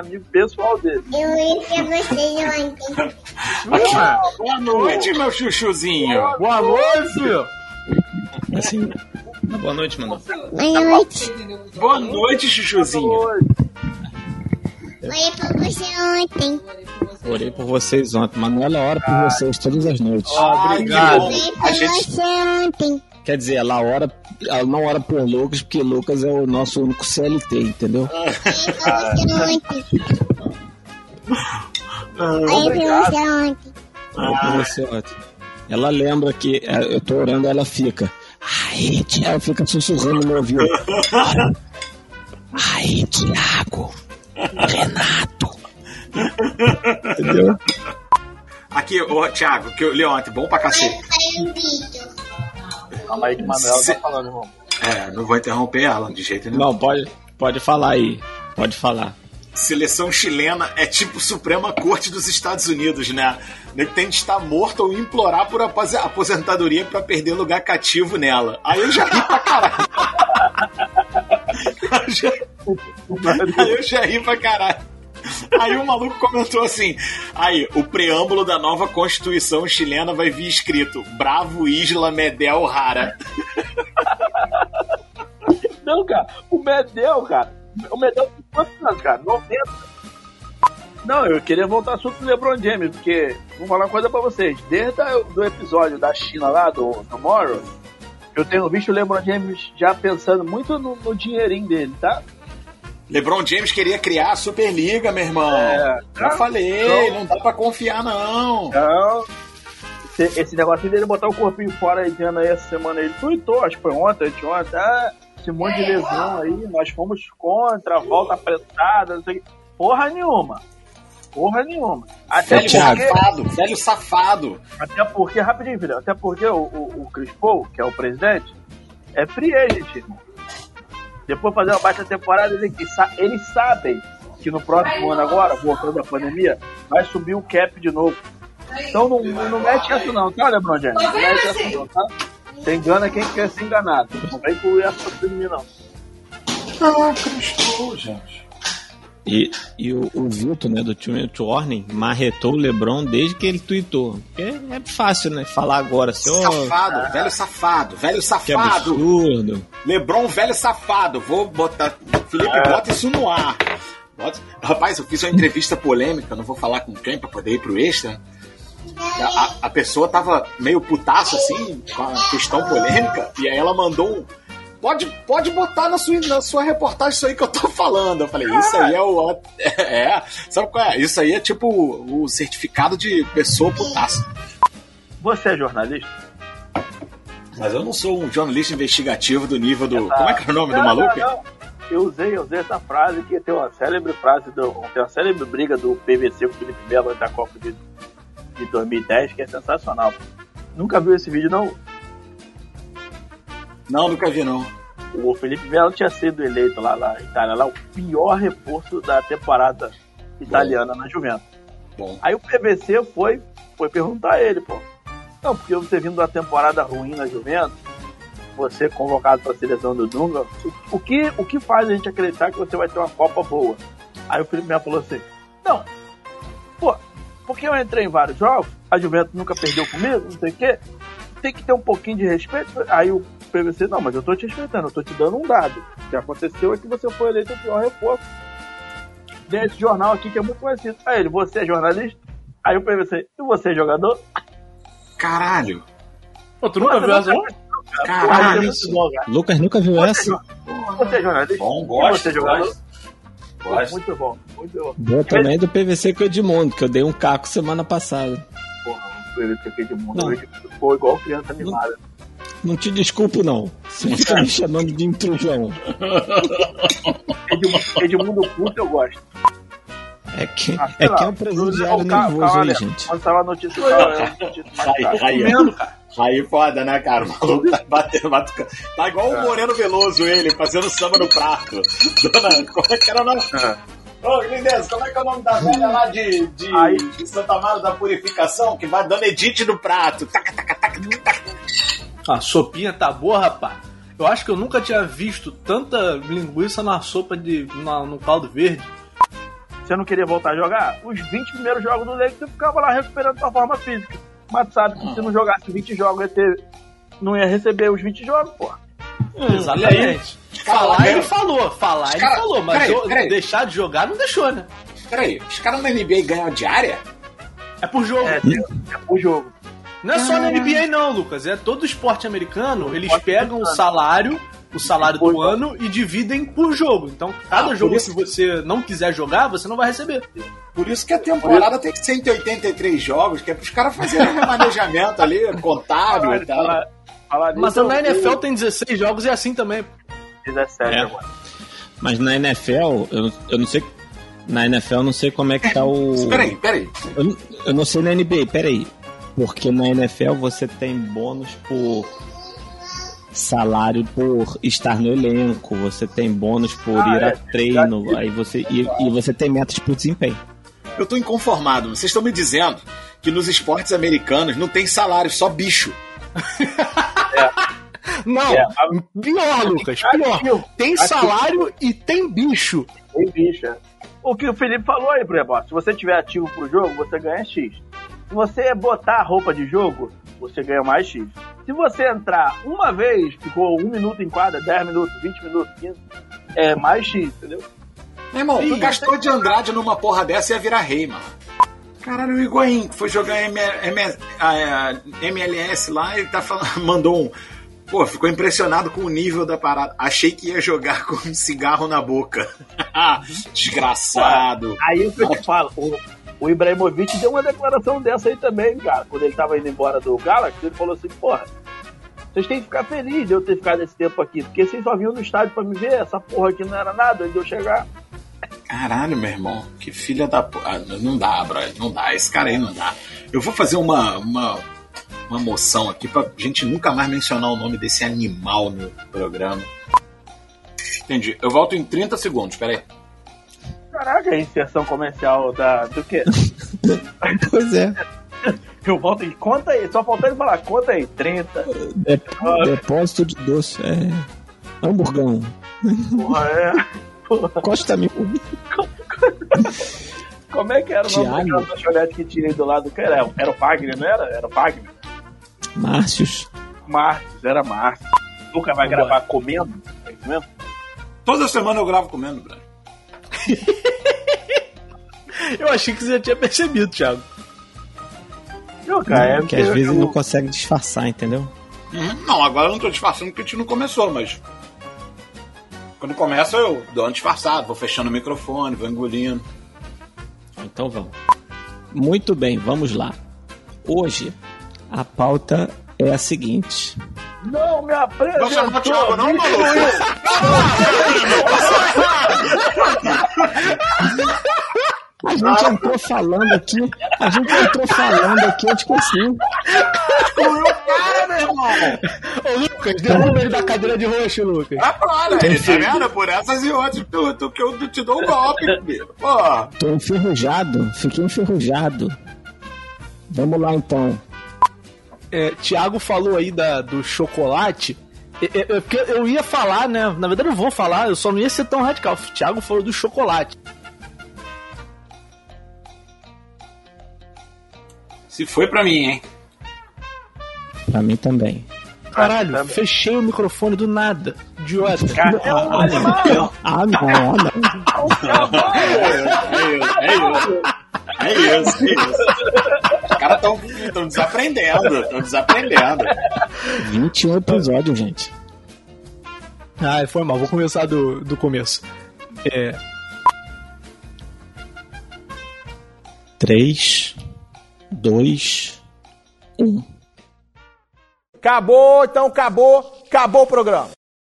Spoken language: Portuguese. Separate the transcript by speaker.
Speaker 1: amigo pessoal dele.
Speaker 2: Eu ia pra vocês ontem.
Speaker 3: Boa noite, meu chuchuzinho.
Speaker 4: Boa noite.
Speaker 5: Assim. Boa noite, mano.
Speaker 2: Boa noite.
Speaker 3: Boa noite, chuchuzinho.
Speaker 2: Olhei pra você ontem.
Speaker 5: Orei por vocês ontem, Manuela ora por vocês todas as noites.
Speaker 4: Ah, obrigado.
Speaker 3: A gente-
Speaker 2: você ontem.
Speaker 5: Quer dizer, ela ora, ela não ora por Lucas, porque Lucas é o nosso único CLT, entendeu?
Speaker 2: Você ontem.
Speaker 5: Ela lembra que é, eu tô orando, ela fica. Aí, Tiago, fica sussurrando no meu ouvido. Aí, Tiago, Renato. Entendeu?
Speaker 3: Aqui, ô, Thiago, que eu li ontem, bom pra cacete.
Speaker 1: Calma aí que o Manuel
Speaker 3: Se-
Speaker 1: tá falando, irmão.
Speaker 3: É, não vou interromper ela de jeito nenhum.
Speaker 5: Não, pode, pode falar aí. Pode falar.
Speaker 3: Seleção chilena é tipo Suprema Corte dos Estados Unidos, né? Ele tem de estar morto ou implorar por apose- aposentadoria pra perder lugar cativo nela. Aí eu já ri pra caralho. Aí eu já- Aí eu já ri pra caralho. Aí o maluco comentou assim: aí, o preâmbulo da nova Constituição chilena vai vir escrito: Bravo Isla Medel Rara.
Speaker 1: Não, cara, o Medel, cara. O Medel tem quantos anos, cara? 90. Não, eu queria voltar ao assunto do LeBron James, porque vou falar uma coisa pra vocês. Desde o episódio da China lá, do Tomorrow, eu tenho visto o LeBron James já pensando muito no, no dinheirinho dele, tá?
Speaker 3: LeBron James queria criar a Superliga, meu irmão.
Speaker 1: É.
Speaker 3: Já falei, não dá pra confiar, não.
Speaker 1: Então, esse, esse negócio dele botar o corpinho fora aí dizendo aí essa semana, ele tweetou, acho que foi ontem, anteontem, ah, esse monte de lesão aí, nós fomos contra, volta apressada, não sei. Porra nenhuma. Porra nenhuma. Até
Speaker 3: Velho
Speaker 1: porque,
Speaker 3: safado, velho safado.
Speaker 1: até porque, rapidinho, filho, até porque o, o, o Chris Paul, que é o presidente, é free agent, irmão. Depois de fazer uma baixa temporada, ele, eles sabem que no próximo ano agora, voltando da pandemia, vai subir o cap de novo. Então não, não mete essa não, tá, LeBron James? Não mete essa não, tá? Você engana quem quer ser enganado. Não vem com essa pra mim, não.
Speaker 3: Ah, Cristo, gente.
Speaker 5: E, e o, o né, do Two Warning, marretou o LeBron desde que ele tweetou. Porque é fácil, né? Falar agora, assim, ó,
Speaker 3: Safado, velho safado, velho
Speaker 5: que
Speaker 3: safado.
Speaker 5: absurdo.
Speaker 3: Lebron, velho safado. Vou botar. Felipe, bota isso no ar. Bota- Rapaz, eu fiz uma entrevista polêmica, não vou falar com quem pra poder ir pro extra. A, a- a pessoa tava meio putaço assim, com a questão polêmica, e aí ela mandou um. Pode, pode botar na sua, na sua reportagem isso aí que eu tô falando. Eu falei, isso aí é o. É, sabe qual é? Isso aí é tipo o certificado de pessoa putaça.
Speaker 1: Você é jornalista?
Speaker 3: Mas eu não sou um jornalista investigativo do nível do. Como é que é o nome do
Speaker 1: Não,
Speaker 3: maluco?
Speaker 1: não, não. Eu usei, eu usei essa frase que tem uma célebre frase, do, tem uma célebre briga do PVC com o Felipe Melo da Copa de, de 2010, que é sensacional. Nunca viu esse vídeo, não?
Speaker 3: Não, nunca vi, não.
Speaker 1: O Felipe Melo tinha sido eleito lá na Itália, lá o pior reforço da temporada italiana na Juventus.
Speaker 3: Bom.
Speaker 1: Aí o PVC foi, foi perguntar a ele, pô. Não, porque você vindo da temporada ruim na Juventus, você convocado para a seleção do Dunga, o, o que, o que faz a gente acreditar que você vai ter uma Copa boa? Aí o Felipe Melo falou assim: Não, pô, porque eu entrei em vários jogos, a Juventus nunca perdeu comigo, não sei o quê, tem que ter um pouquinho de respeito. Aí o PVC, não, mas eu tô te respeitando, eu tô te dando um dado. O que aconteceu é que você foi eleito o pior reforço desse jornal aqui que é muito conhecido. Aí ele, você é jornalista? Aí o PVC, e você é jogador?
Speaker 3: Caralho.
Speaker 4: Pô, tu nunca viu essa?
Speaker 3: Caralho.
Speaker 1: Isso é bom, cara.
Speaker 5: Lucas nunca viu
Speaker 1: Você é
Speaker 5: essa?
Speaker 1: Você é jornalista?
Speaker 3: Bom,
Speaker 1: E
Speaker 3: gosto.
Speaker 1: você é jogador?
Speaker 3: gosto.
Speaker 1: Muito bom, muito bom.
Speaker 5: Boa também do PVC com o Edmundo, que eu dei um caco semana passada.
Speaker 1: Porra, o PVC aqui de mundo
Speaker 5: Não.
Speaker 1: hoje ficou igual criança animada.
Speaker 5: Não te desculpo, não. Você fica me chamando de intrusão.
Speaker 1: Edmundo, Edmundo culto eu gosto.
Speaker 5: É que
Speaker 1: Ah,
Speaker 5: é,
Speaker 1: lá.
Speaker 5: que é um presidiário nervoso
Speaker 1: calma,
Speaker 5: aí,
Speaker 1: Léo.
Speaker 5: gente.
Speaker 1: Quando tava a notícia, tava a notícia mais
Speaker 3: Aí,
Speaker 1: tarde.
Speaker 3: aí,
Speaker 4: Comendo, cara.
Speaker 3: Aí foda, né, cara? O maluco tá batendo, batendo. Tá igual o Moreno Veloso, ele, fazendo samba no prato. Dona, como é que era o nome? Ô, Lindense, como é que é o nome da velha lá de, de, de Santa Mara da Purificação, que vai dando edite no prato? Taca, taca, taca, taca, taca.
Speaker 4: A sopinha tá boa, rapaz. Eu acho que eu nunca tinha visto tanta linguiça na sopa de. na- no caldo verde.
Speaker 1: você não queria voltar a jogar, os 20 primeiros jogos do Lakers você ficava lá recuperando sua forma física. Mas sabe que se não jogasse 20 jogos, ia ter, não ia receber os 20 jogos, pô.
Speaker 4: Exatamente. Falar
Speaker 3: Cara,
Speaker 4: ele falou, falar ele
Speaker 3: cara,
Speaker 4: falou, mas
Speaker 3: peraí, peraí.
Speaker 4: deixar de jogar não deixou, né?
Speaker 3: Peraí, os caras na NBA ganham diária?
Speaker 4: É por jogo.
Speaker 1: É, é o jogo.
Speaker 4: Não é só na NBA não, Lucas. É todo esporte americano, eles pegam o salário, o salário do ano e dividem por jogo. Então, cada
Speaker 3: Ah,
Speaker 4: jogo que você não quiser jogar, você não vai receber.
Speaker 3: Por isso que a temporada tem 183 jogos, que é pros caras fazerem um remanejamento ali, contábil e tal.
Speaker 4: Mas na NFL tem 16 jogos e é assim também.
Speaker 1: 17
Speaker 5: É.
Speaker 1: agora.
Speaker 5: Mas na NFL, eu, não- eu não sei. Na NFL eu não sei como é que tá o.
Speaker 3: Peraí, peraí.
Speaker 5: Eu, não- eu não sei na NBA, peraí. Porque na NFL você tem bônus por salário por estar no elenco, você tem bônus por
Speaker 1: Ah,
Speaker 5: ir
Speaker 1: é.
Speaker 5: a treino, aí você e, e você tem metas por desempenho.
Speaker 3: Eu tô inconformado. Vocês estão me dizendo que nos esportes americanos não tem salário, só bicho.
Speaker 4: Não,
Speaker 1: É, a-
Speaker 4: pior, Lucas, pior. Tem salário e tem bicho.
Speaker 1: Tem bicha. O que o Felipe falou aí, por exemplo, se você tiver ativo pro jogo, você ganha X. Se você botar a roupa de jogo, você ganha mais X. Se você entrar uma vez, ficou um minuto em quadra, 10 minutos, 20 minutos, 15, é mais X, entendeu?
Speaker 3: Meu irmão,
Speaker 4: Ih,
Speaker 3: o Castor de Andrade numa porra dessa ia virar rei, mano. Caralho, o Higuaín foi jogar M- M- a- a- MLS lá e tá falando, mandou um. Pô, ficou impressionado com o nível da parada. Achei que ia jogar com um cigarro na boca. Desgraçado.
Speaker 1: Aí o que eu te falo, o, o Ibrahimovic deu uma declaração dessa aí também, cara. Quando ele tava indo embora do Galaxy, ele falou assim, porra, vocês têm que ficar felizes de eu ter ficado esse tempo aqui, porque vocês só vinham no estádio pra me ver, essa porra aqui não era nada antes de eu chegar.
Speaker 3: Caralho, meu irmão, que filha da. po- Ah, não dá, brother, não dá. Esse cara aí não dá. Eu vou fazer uma, uma, uma moção aqui pra gente nunca mais mencionar o nome desse animal no programa. Entendi. Eu volto em 30 segundos, peraí.
Speaker 1: Caraca, a inserção comercial da, do quê?
Speaker 5: Pois é.
Speaker 1: Eu volto e conta aí, só ele falar, conta aí, 30.
Speaker 5: Dep- Depósito de doce. É. Hamburgão.
Speaker 1: Porra, é.
Speaker 5: Costa mil.
Speaker 1: Como é que era o nome daquela lanchonete que tinha aí do lado era? Era o Wagner, não era? Era o Wagner.
Speaker 5: Márcios.
Speaker 1: Márcio, era Márcio. Nunca vai gravar comendo? É isso mesmo?
Speaker 3: Toda semana eu gravo comendo, brother.
Speaker 4: Eu achei que você já tinha percebido, Thiago.
Speaker 1: Não, cara, é
Speaker 5: que às vezes
Speaker 1: eu-
Speaker 5: não consegue disfarçar, entendeu?
Speaker 3: Uhum. Não, agora eu não tô disfarçando porque a gente não começou, mas. Quando começa, eu dou uma disfarçada, vou fechando o microfone, vou engolindo.
Speaker 5: Então vamos. Muito bem, vamos lá. Hoje a pauta é a seguinte.
Speaker 1: Não me apresentou.
Speaker 3: Não chamou o Thiago, não, maluco?
Speaker 5: A gente entrou falando aqui, a gente entrou falando aqui, eu esqueci.
Speaker 3: Cara, meu irmão!
Speaker 4: Ô, Lucas, derruba ele da cadeira de roxo, Lucas.
Speaker 3: Ah, para, ele, tá vendo? Por essas e outras tu, tu, que eu te dou um golpe, filho. Pô,
Speaker 5: Tô enferrujado, fiquei enferrujado. Vamos lá então.
Speaker 4: É, Thiago falou aí da, do chocolate. É, é, é, porque eu ia falar, né? Na verdade, eu vou falar, eu só não ia ser tão radical. O Thiago falou do chocolate.
Speaker 3: Se foi pra mim, hein?
Speaker 5: Pra mim também.
Speaker 4: Caralho,
Speaker 1: também.
Speaker 4: fechei o microfone do nada. Idiota.
Speaker 1: Cara, um animal.
Speaker 5: Ah, não, ah, não.
Speaker 3: É isso, é isso. É isso, é isso. Os caras tão, tão desaprendendo, tão desaprendendo.
Speaker 5: 21 episódios, gente.
Speaker 4: Ah, foi mal, vou começar do, do começo. É,
Speaker 5: 3, 2, 1.
Speaker 6: Acabou, então acabou, acabou o programa.